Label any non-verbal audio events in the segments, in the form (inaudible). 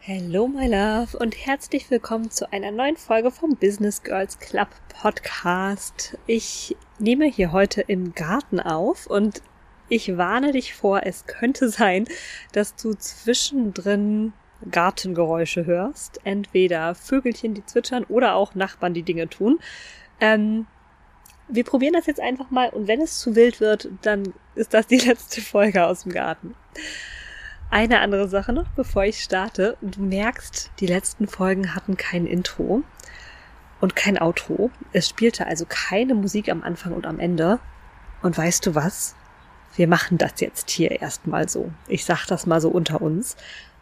Hello, my love, und herzlich willkommen zu einer neuen Folge vom Business Girls Club Podcast. Ich nehme hier heute im Garten auf und ich warne dich vor, es könnte sein, dass du zwischendrin Gartengeräusche hörst. Entweder Vögelchen, die zwitschern oder auch Nachbarn, die Dinge tun. Ähm, wir probieren das jetzt einfach mal und wenn es zu wild wird, dann ist das die (laughs) letzte Folge aus dem Garten. Eine andere Sache noch, bevor ich starte. Du merkst, die letzten Folgen hatten kein Intro und kein Outro. Es spielte also keine Musik am Anfang und am Ende. Und weißt du was? Wir machen das jetzt hier erstmal so. Ich sag das mal so unter uns,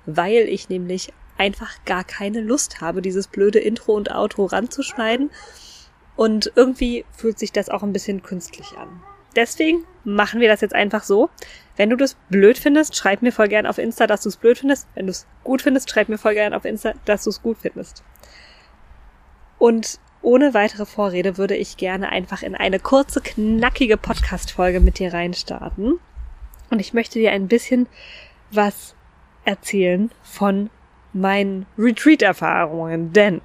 weil ich nämlich einfach gar keine Lust habe, dieses blöde Intro und Outro ranzuschneiden. Und irgendwie fühlt sich das auch ein bisschen künstlich an. Deswegen machen wir das jetzt einfach so. Wenn du das blöd findest, schreib mir voll gern auf Insta, dass du es blöd findest. Wenn du es gut findest, schreib mir voll gern auf Insta, dass du es gut findest. Und ohne weitere Vorrede würde ich gerne einfach in eine kurze, knackige Podcast-Folge mit dir reinstarten. Und ich möchte dir ein bisschen was erzählen von meinen Retreat-Erfahrungen, denn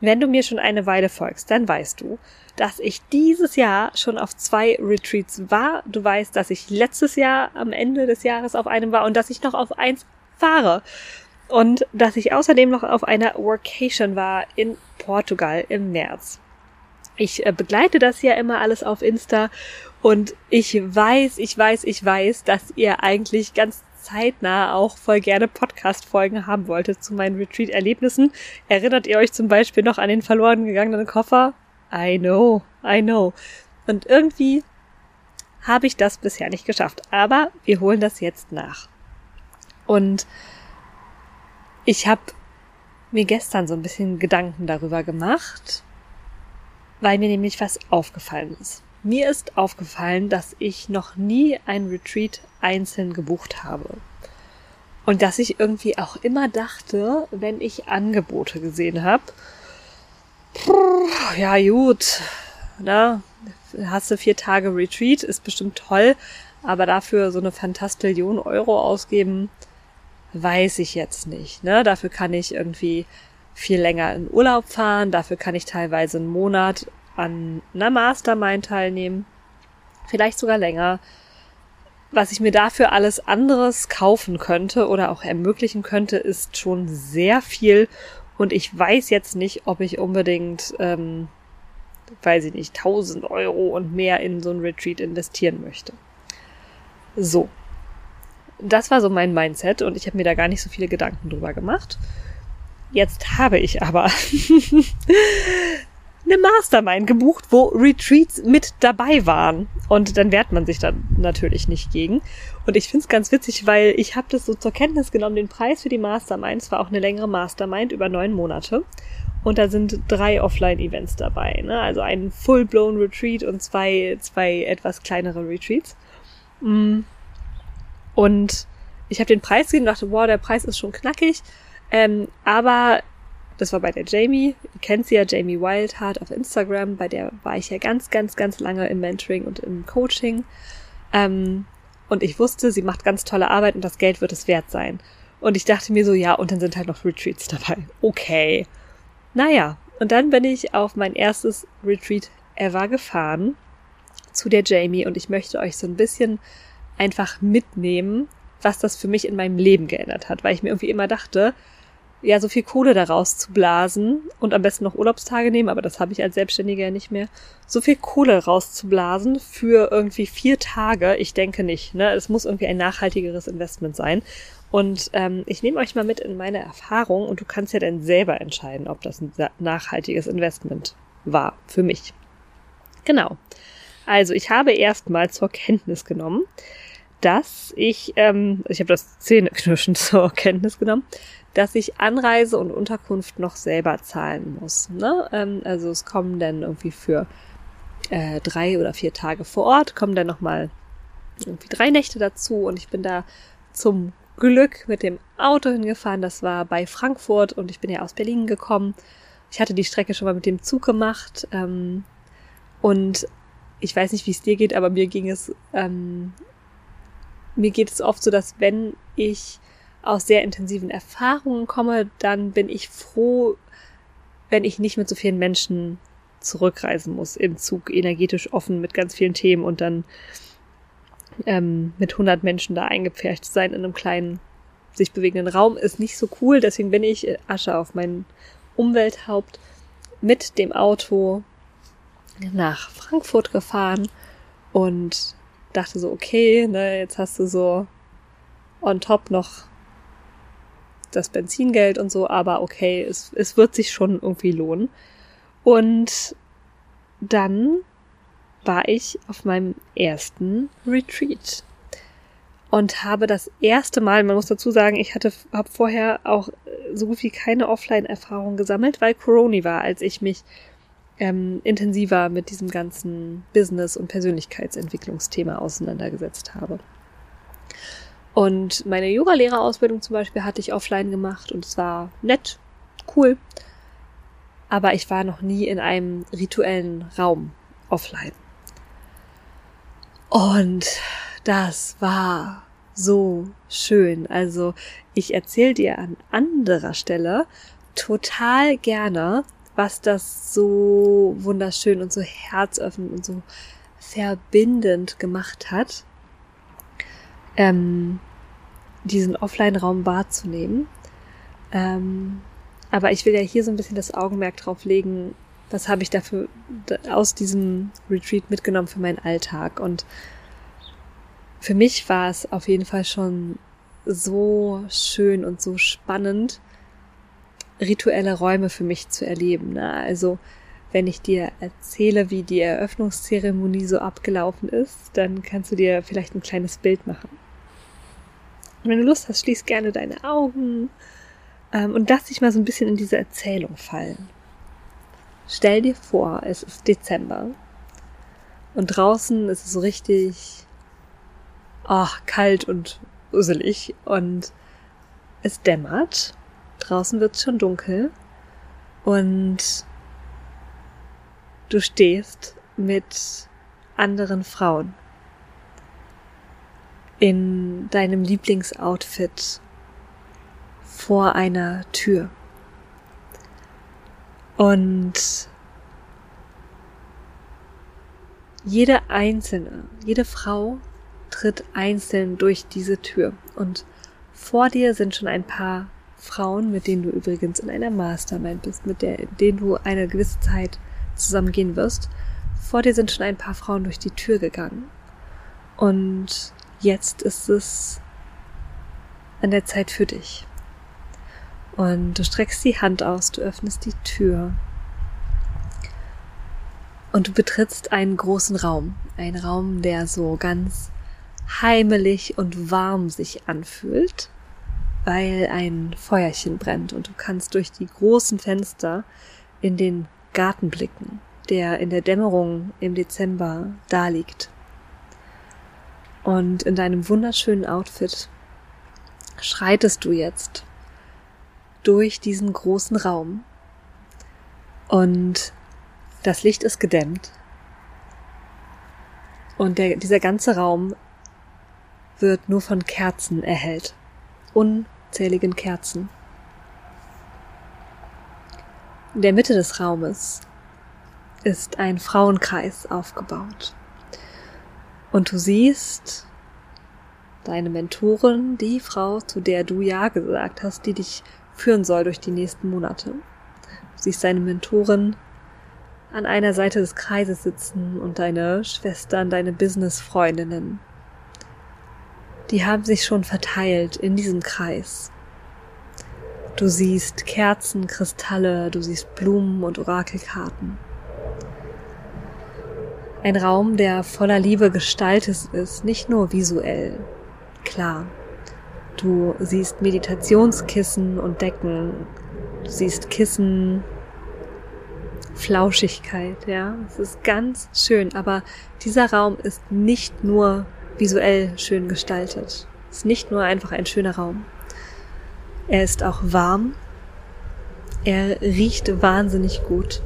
wenn du mir schon eine Weile folgst, dann weißt du, dass ich dieses Jahr schon auf zwei Retreats war. Du weißt, dass ich letztes Jahr am Ende des Jahres auf einem war und dass ich noch auf eins fahre. Und dass ich außerdem noch auf einer Workation war in Portugal im März. Ich äh, begleite das ja immer alles auf Insta und ich weiß, ich weiß, ich weiß, dass ihr eigentlich ganz zeitnah auch voll gerne Podcast-Folgen haben wolltet zu meinen Retreat-Erlebnissen. Erinnert ihr euch zum Beispiel noch an den verloren gegangenen Koffer? I know, I know. Und irgendwie habe ich das bisher nicht geschafft. Aber wir holen das jetzt nach. Und ich habe mir gestern so ein bisschen Gedanken darüber gemacht, weil mir nämlich was aufgefallen ist. Mir ist aufgefallen, dass ich noch nie ein Retreat einzeln gebucht habe. Und dass ich irgendwie auch immer dachte, wenn ich Angebote gesehen habe, ja gut, na, hast du vier Tage Retreat, ist bestimmt toll, aber dafür so eine Fantastillion Euro ausgeben, weiß ich jetzt nicht. Ne? Dafür kann ich irgendwie viel länger in Urlaub fahren, dafür kann ich teilweise einen Monat an einer Mastermind teilnehmen, vielleicht sogar länger. Was ich mir dafür alles anderes kaufen könnte oder auch ermöglichen könnte, ist schon sehr viel. Und ich weiß jetzt nicht, ob ich unbedingt, ähm, weiß ich nicht, 1000 Euro und mehr in so ein Retreat investieren möchte. So. Das war so mein Mindset und ich habe mir da gar nicht so viele Gedanken drüber gemacht. Jetzt habe ich aber (laughs) (laughs) eine Mastermind gebucht, wo Retreats mit dabei waren. Und dann wehrt man sich dann natürlich nicht gegen. Und ich finde es ganz witzig, weil ich habe das so zur Kenntnis genommen, den Preis für die Mastermind. Es war auch eine längere Mastermind über neun Monate. Und da sind drei Offline-Events dabei. Ne? Also ein Full-Blown Retreat und zwei, zwei etwas kleinere Retreats. Mm. Und ich habe den Preis gesehen und dachte, wow, der Preis ist schon knackig. Ähm, aber das war bei der Jamie. Ihr kennt sie ja, Jamie Wildheart auf Instagram. Bei der war ich ja ganz, ganz, ganz lange im Mentoring und im Coaching. Ähm, und ich wusste, sie macht ganz tolle Arbeit und das Geld wird es wert sein. Und ich dachte mir so, ja, und dann sind halt noch Retreats dabei. Okay. Naja, und dann bin ich auf mein erstes Retreat ever gefahren zu der Jamie und ich möchte euch so ein bisschen einfach mitnehmen, was das für mich in meinem Leben geändert hat, weil ich mir irgendwie immer dachte, ja, so viel Kohle daraus zu blasen und am besten noch Urlaubstage nehmen, aber das habe ich als Selbstständiger ja nicht mehr. So viel Kohle rauszublasen für irgendwie vier Tage, ich denke nicht. Ne? Es muss irgendwie ein nachhaltigeres Investment sein. Und ähm, ich nehme euch mal mit in meine Erfahrung und du kannst ja dann selber entscheiden, ob das ein nachhaltiges Investment war für mich. Genau. Also ich habe erstmal zur Kenntnis genommen, dass ich, ähm, ich habe das Zähneknirschen (laughs) zur Kenntnis genommen, dass ich Anreise und Unterkunft noch selber zahlen muss. Ne? Ähm, also es kommen dann irgendwie für äh, drei oder vier Tage vor Ort, kommen dann nochmal irgendwie drei Nächte dazu und ich bin da zum Glück mit dem Auto hingefahren. Das war bei Frankfurt und ich bin ja aus Berlin gekommen. Ich hatte die Strecke schon mal mit dem Zug gemacht ähm, und ich weiß nicht, wie es dir geht, aber mir ging es, ähm, mir geht es oft so, dass wenn ich aus sehr intensiven Erfahrungen komme, dann bin ich froh, wenn ich nicht mit so vielen Menschen zurückreisen muss im Zug, energetisch offen mit ganz vielen Themen und dann ähm, mit 100 Menschen da eingepfercht sein in einem kleinen, sich bewegenden Raum ist nicht so cool. Deswegen bin ich Asche auf mein Umwelthaupt mit dem Auto nach Frankfurt gefahren und dachte so, okay, ne, jetzt hast du so on top noch das Benzingeld und so, aber okay, es, es wird sich schon irgendwie lohnen. Und dann war ich auf meinem ersten Retreat und habe das erste Mal, man muss dazu sagen, ich hatte habe vorher auch so gut wie keine Offline-Erfahrung gesammelt, weil Corona war, als ich mich ähm, intensiver mit diesem ganzen Business- und Persönlichkeitsentwicklungsthema auseinandergesetzt habe. Und meine Yoga-Lehrerausbildung zum Beispiel hatte ich offline gemacht und es war nett, cool. Aber ich war noch nie in einem rituellen Raum offline. Und das war so schön. Also ich erzähle dir an anderer Stelle total gerne, was das so wunderschön und so herzöffnend und so verbindend gemacht hat, ähm, diesen Offline-Raum wahrzunehmen. Ähm, aber ich will ja hier so ein bisschen das Augenmerk drauf legen, was habe ich dafür aus diesem Retreat mitgenommen für meinen Alltag. Und für mich war es auf jeden Fall schon so schön und so spannend, rituelle Räume für mich zu erleben. Ne? Also wenn ich dir erzähle, wie die Eröffnungszeremonie so abgelaufen ist, dann kannst du dir vielleicht ein kleines Bild machen. Und wenn du Lust hast, schließ gerne deine Augen. Ähm, und lass dich mal so ein bisschen in diese Erzählung fallen. Stell dir vor, es ist Dezember. Und draußen ist es so richtig oh, kalt und uselig. Und es dämmert. Draußen wird es schon dunkel. Und du stehst mit anderen Frauen in deinem Lieblingsoutfit vor einer Tür. Und jede einzelne, jede Frau tritt einzeln durch diese Tür und vor dir sind schon ein paar Frauen, mit denen du übrigens in einer Mastermind bist, mit der, denen du eine gewisse Zeit zusammen gehen wirst. Vor dir sind schon ein paar Frauen durch die Tür gegangen. Und jetzt ist es an der Zeit für dich. Und du streckst die Hand aus, du öffnest die Tür. Und du betrittst einen großen Raum. Ein Raum, der so ganz heimelig und warm sich anfühlt weil ein Feuerchen brennt und du kannst durch die großen Fenster in den Garten blicken, der in der Dämmerung im Dezember da liegt. Und in deinem wunderschönen Outfit schreitest du jetzt durch diesen großen Raum und das Licht ist gedämmt und der, dieser ganze Raum wird nur von Kerzen erhellt unzähligen Kerzen. In der Mitte des Raumes ist ein Frauenkreis aufgebaut. Und du siehst deine Mentorin, die Frau, zu der du Ja gesagt hast, die dich führen soll durch die nächsten Monate. Du siehst deine Mentorin an einer Seite des Kreises sitzen und deine Schwestern, deine Businessfreundinnen die haben sich schon verteilt in diesem Kreis. Du siehst Kerzen, Kristalle, du siehst Blumen und Orakelkarten. Ein Raum, der voller Liebe gestaltet ist, nicht nur visuell. Klar, du siehst Meditationskissen und Decken, du siehst Kissen, Flauschigkeit, ja. Es ist ganz schön, aber dieser Raum ist nicht nur visuell schön gestaltet. Es ist nicht nur einfach ein schöner Raum. Er ist auch warm. Er riecht wahnsinnig gut.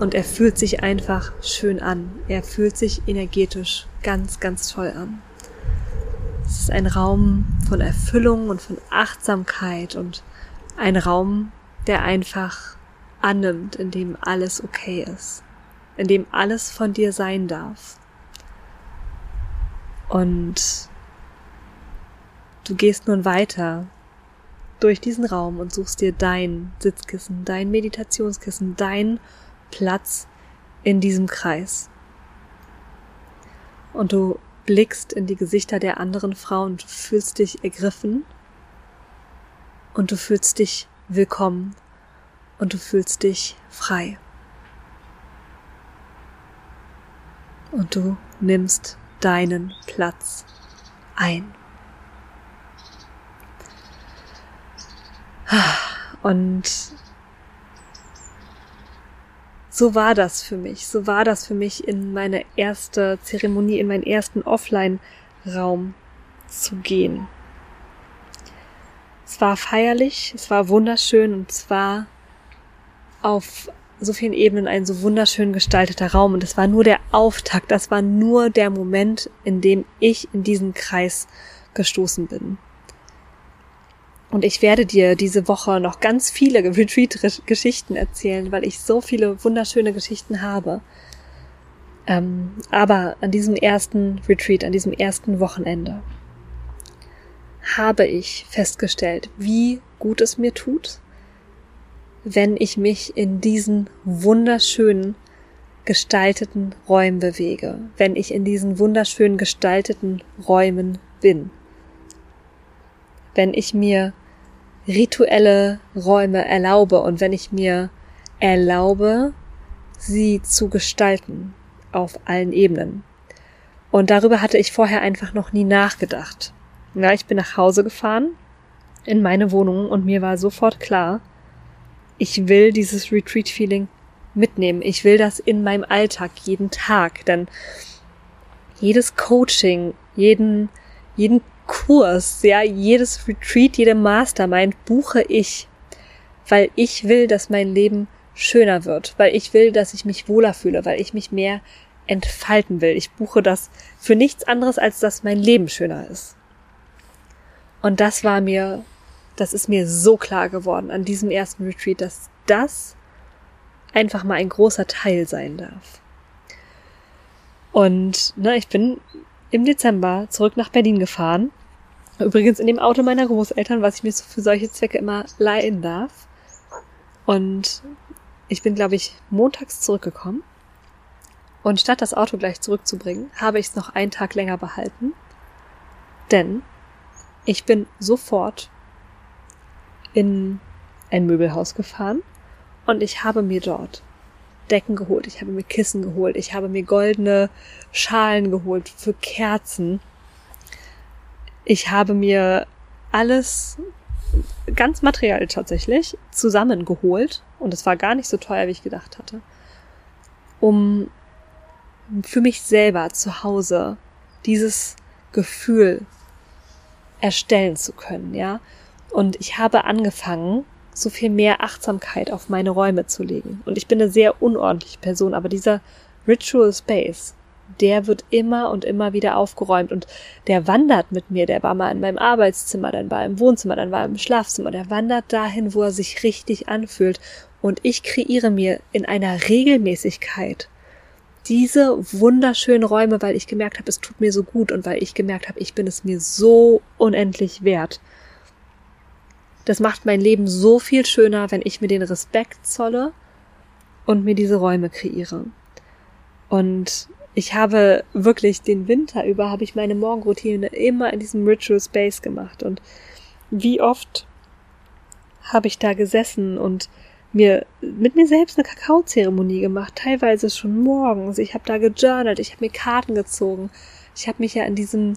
Und er fühlt sich einfach schön an. Er fühlt sich energetisch ganz, ganz toll an. Es ist ein Raum von Erfüllung und von Achtsamkeit und ein Raum, der einfach annimmt, in dem alles okay ist, in dem alles von dir sein darf. Und du gehst nun weiter durch diesen Raum und suchst dir dein Sitzkissen, dein Meditationskissen, dein Platz in diesem Kreis. Und du blickst in die Gesichter der anderen Frauen, du fühlst dich ergriffen und du fühlst dich willkommen und du fühlst dich frei. Und du nimmst deinen Platz ein. Und so war das für mich. So war das für mich in meine erste Zeremonie, in meinen ersten Offline-Raum zu gehen. Es war feierlich, es war wunderschön und es war auf so vielen Ebenen ein so wunderschön gestalteter Raum und es war nur der Auftakt, das war nur der Moment, in dem ich in diesen Kreis gestoßen bin. Und ich werde dir diese Woche noch ganz viele (laughs) Retreat-Geschichten erzählen, weil ich so viele wunderschöne Geschichten habe. Ähm, aber an diesem ersten Retreat, an diesem ersten Wochenende, habe ich festgestellt, wie gut es mir tut, wenn ich mich in diesen wunderschönen gestalteten Räumen bewege, wenn ich in diesen wunderschönen gestalteten Räumen bin wenn ich mir rituelle Räume erlaube und wenn ich mir erlaube, sie zu gestalten auf allen Ebenen. Und darüber hatte ich vorher einfach noch nie nachgedacht. Ja, ich bin nach Hause gefahren in meine Wohnung und mir war sofort klar, ich will dieses Retreat-Feeling mitnehmen. Ich will das in meinem Alltag jeden Tag, denn jedes Coaching, jeden, jeden Kurs, ja, jedes Retreat, jede Mastermind buche ich, weil ich will, dass mein Leben schöner wird, weil ich will, dass ich mich wohler fühle, weil ich mich mehr entfalten will. Ich buche das für nichts anderes, als dass mein Leben schöner ist. Und das war mir, das ist mir so klar geworden an diesem ersten Retreat, dass das einfach mal ein großer Teil sein darf. Und ne, ich bin im Dezember zurück nach Berlin gefahren Übrigens in dem Auto meiner Großeltern, was ich mir für solche Zwecke immer leihen darf. Und ich bin, glaube ich, montags zurückgekommen. Und statt das Auto gleich zurückzubringen, habe ich es noch einen Tag länger behalten. Denn ich bin sofort in ein Möbelhaus gefahren und ich habe mir dort Decken geholt, ich habe mir Kissen geholt, ich habe mir goldene Schalen geholt für Kerzen ich habe mir alles ganz materiell tatsächlich zusammengeholt und es war gar nicht so teuer, wie ich gedacht hatte, um für mich selber zu Hause dieses Gefühl erstellen zu können, ja. Und ich habe angefangen, so viel mehr Achtsamkeit auf meine Räume zu legen. Und ich bin eine sehr unordentliche Person, aber dieser Ritual Space, der wird immer und immer wieder aufgeräumt und der wandert mit mir, der war mal in meinem Arbeitszimmer, dann war im Wohnzimmer, dann war im Schlafzimmer, der wandert dahin, wo er sich richtig anfühlt und ich kreiere mir in einer Regelmäßigkeit diese wunderschönen Räume, weil ich gemerkt habe, es tut mir so gut und weil ich gemerkt habe, ich bin es mir so unendlich wert. Das macht mein Leben so viel schöner, wenn ich mir den Respekt zolle und mir diese Räume kreiere. Und ich habe wirklich den Winter über habe ich meine Morgenroutine immer in diesem Ritual Space gemacht und wie oft habe ich da gesessen und mir mit mir selbst eine Kakaozeremonie gemacht, teilweise schon morgens. Ich habe da gejournalt, ich habe mir Karten gezogen. Ich habe mich ja in diesem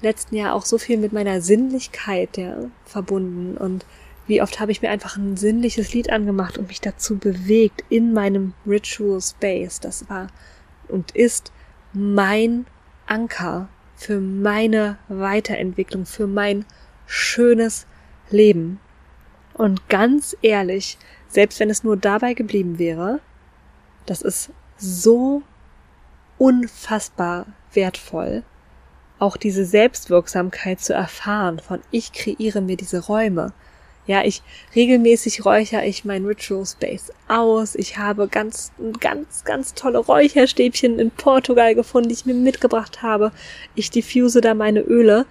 letzten Jahr auch so viel mit meiner Sinnlichkeit ja, verbunden und wie oft habe ich mir einfach ein sinnliches Lied angemacht und mich dazu bewegt in meinem Ritual Space. Das war und ist mein Anker für meine Weiterentwicklung, für mein schönes Leben. Und ganz ehrlich, selbst wenn es nur dabei geblieben wäre, das ist so unfassbar wertvoll, auch diese Selbstwirksamkeit zu erfahren von ich kreiere mir diese Räume. Ja, ich regelmäßig räuchere ich mein Ritual Space aus. Ich habe ganz, ganz, ganz tolle Räucherstäbchen in Portugal gefunden, die ich mir mitgebracht habe. Ich diffuse da meine Öle.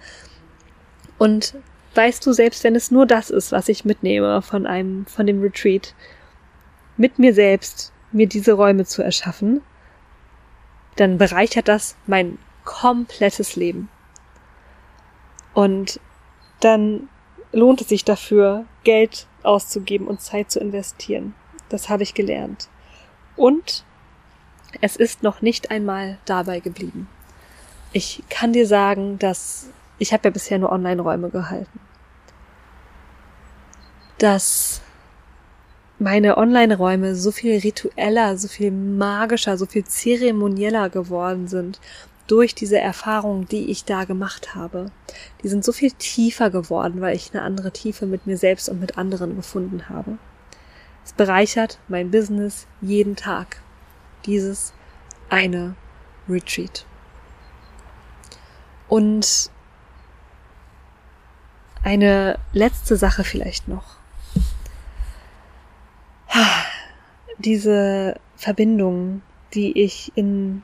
Und weißt du, selbst wenn es nur das ist, was ich mitnehme von einem, von dem Retreat, mit mir selbst, mir diese Räume zu erschaffen, dann bereichert das mein komplettes Leben. Und dann lohnt es sich dafür, Geld auszugeben und Zeit zu investieren. Das habe ich gelernt. Und es ist noch nicht einmal dabei geblieben. Ich kann dir sagen, dass ich habe ja bisher nur Online-Räume gehalten. Dass meine Online-Räume so viel ritueller, so viel magischer, so viel zeremonieller geworden sind durch diese Erfahrungen, die ich da gemacht habe. Die sind so viel tiefer geworden, weil ich eine andere Tiefe mit mir selbst und mit anderen gefunden habe. Es bereichert mein Business jeden Tag. Dieses eine Retreat. Und eine letzte Sache vielleicht noch diese Verbindung, die ich in,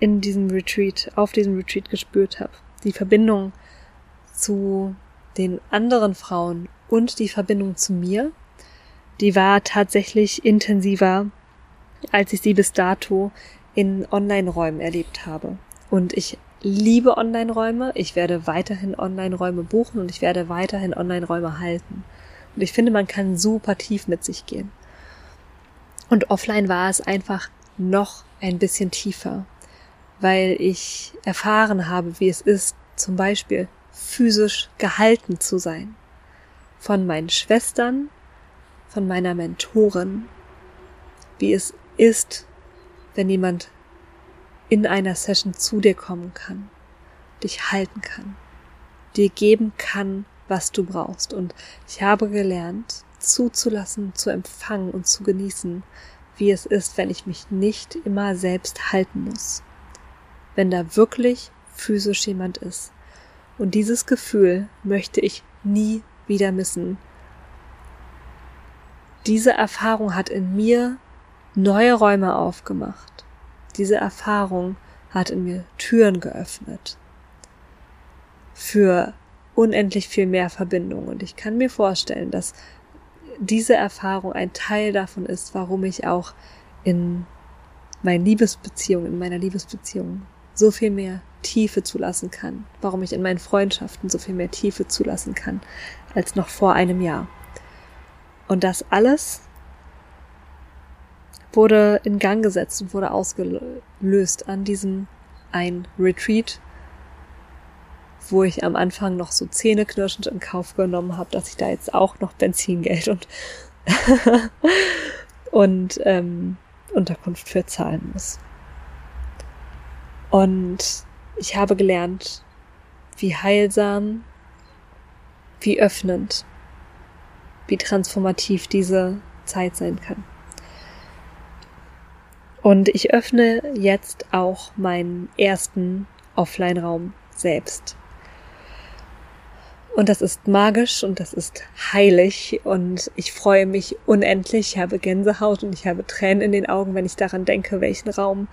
in diesem Retreat, auf diesem Retreat gespürt habe. Die Verbindung zu den anderen Frauen und die Verbindung zu mir, die war tatsächlich intensiver, als ich sie bis dato in Online-Räumen erlebt habe. Und ich liebe Online-Räume. Ich werde weiterhin Online-Räume buchen und ich werde weiterhin Online-Räume halten. Und ich finde, man kann super tief mit sich gehen. Und offline war es einfach noch ein bisschen tiefer, weil ich erfahren habe, wie es ist, zum Beispiel physisch gehalten zu sein. Von meinen Schwestern, von meiner Mentorin, wie es ist, wenn jemand in einer Session zu dir kommen kann, dich halten kann, dir geben kann, was du brauchst. Und ich habe gelernt, zuzulassen, zu empfangen und zu genießen, wie es ist, wenn ich mich nicht immer selbst halten muss. Wenn da wirklich physisch jemand ist. Und dieses Gefühl möchte ich nie wieder missen. Diese Erfahrung hat in mir neue Räume aufgemacht. Diese Erfahrung hat in mir Türen geöffnet. Für unendlich viel mehr Verbindung. Und ich kann mir vorstellen, dass diese Erfahrung ein Teil davon ist, warum ich auch in meinen Liebesbeziehungen, in meiner Liebesbeziehung so viel mehr Tiefe zulassen kann, warum ich in meinen Freundschaften so viel mehr Tiefe zulassen kann als noch vor einem Jahr. Und das alles wurde in Gang gesetzt und wurde ausgelöst an diesem ein Retreat, wo ich am Anfang noch so zähneknirschend in Kauf genommen habe, dass ich da jetzt auch noch Benzingeld und (laughs) und ähm, Unterkunft für zahlen muss. Und ich habe gelernt, wie heilsam, wie öffnend, wie transformativ diese Zeit sein kann. Und ich öffne jetzt auch meinen ersten Offline-Raum selbst. Und das ist magisch und das ist heilig und ich freue mich unendlich. Ich habe Gänsehaut und ich habe Tränen in den Augen, wenn ich daran denke, welchen Raum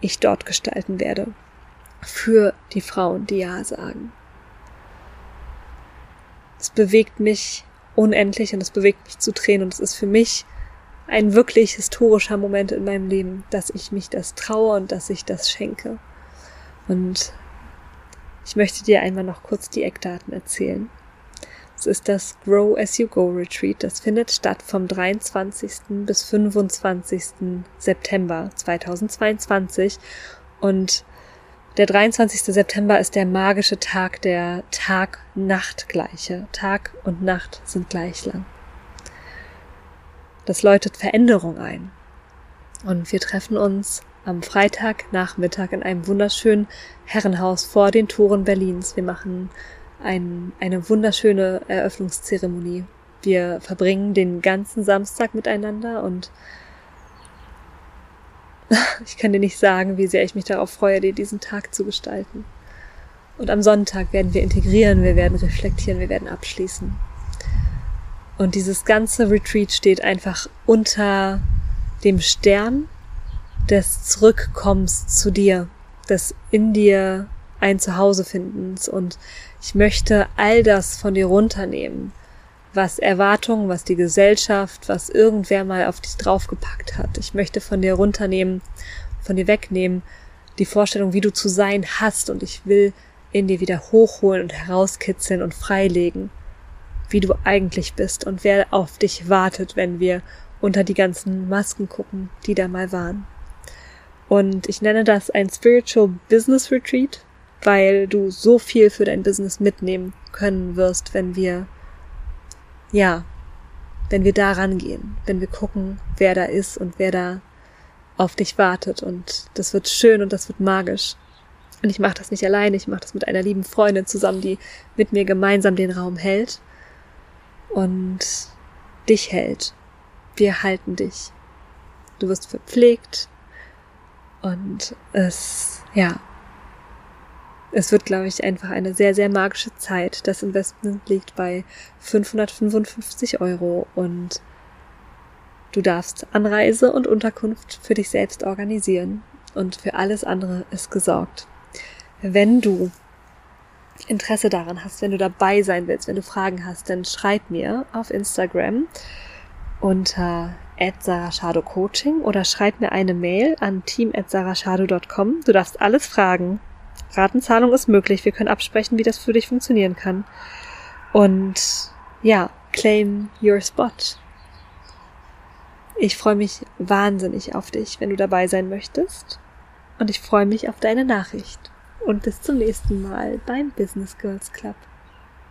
ich dort gestalten werde. Für die Frauen, die Ja sagen. Es bewegt mich unendlich und es bewegt mich zu Tränen und es ist für mich ein wirklich historischer Moment in meinem Leben, dass ich mich das traue und dass ich das schenke. Und ich möchte dir einmal noch kurz die Eckdaten erzählen. Es ist das Grow as You Go Retreat. Das findet statt vom 23. bis 25. September 2022. Und der 23. September ist der magische Tag der Tag-Nacht-Gleiche. Tag und Nacht sind gleich lang. Das läutet Veränderung ein. Und wir treffen uns am Freitagnachmittag in einem wunderschönen Herrenhaus vor den Toren Berlins. Wir machen ein, eine wunderschöne Eröffnungszeremonie. Wir verbringen den ganzen Samstag miteinander und (laughs) Ich kann dir nicht sagen, wie sehr ich mich darauf freue, dir diesen Tag zu gestalten. Und am Sonntag werden wir integrieren, wir werden reflektieren, wir werden abschließen. Und dieses ganze Retreat steht einfach unter dem Stern des Zurückkommens zu dir, des in dir ein Zuhause findens. Und ich möchte all das von dir runternehmen, was Erwartungen, was die Gesellschaft, was irgendwer mal auf dich draufgepackt hat. Ich möchte von dir runternehmen, von dir wegnehmen, die Vorstellung, wie du zu sein hast. Und ich will in dir wieder hochholen und herauskitzeln und freilegen, wie du eigentlich bist und wer auf dich wartet, wenn wir unter die ganzen Masken gucken, die da mal waren. Und ich nenne das ein Spiritual Business Retreat, weil du so viel für dein Business mitnehmen können wirst, wenn wir, ja, wenn wir da rangehen, wenn wir gucken, wer da ist und wer da auf dich wartet. Und das wird schön und das wird magisch. Und ich mache das nicht alleine, ich mache das mit einer lieben Freundin zusammen, die mit mir gemeinsam den Raum hält und dich hält. Wir halten dich. Du wirst verpflegt und es, ja, es wird, glaube ich, einfach eine sehr, sehr magische Zeit. Das Investment liegt bei 555 Euro und du darfst Anreise und Unterkunft für dich selbst organisieren und für alles andere ist gesorgt. Wenn du Interesse daran hast, wenn du dabei sein willst, wenn du Fragen hast, dann schreib mir auf Instagram unter Coaching oder schreib mir eine Mail an team.sarashado.com. Du darfst alles fragen. Ratenzahlung ist möglich. Wir können absprechen, wie das für dich funktionieren kann. Und ja, claim your spot. Ich freue mich wahnsinnig auf dich, wenn du dabei sein möchtest. Und ich freue mich auf deine Nachricht und bis zum nächsten Mal beim Business Girls Club.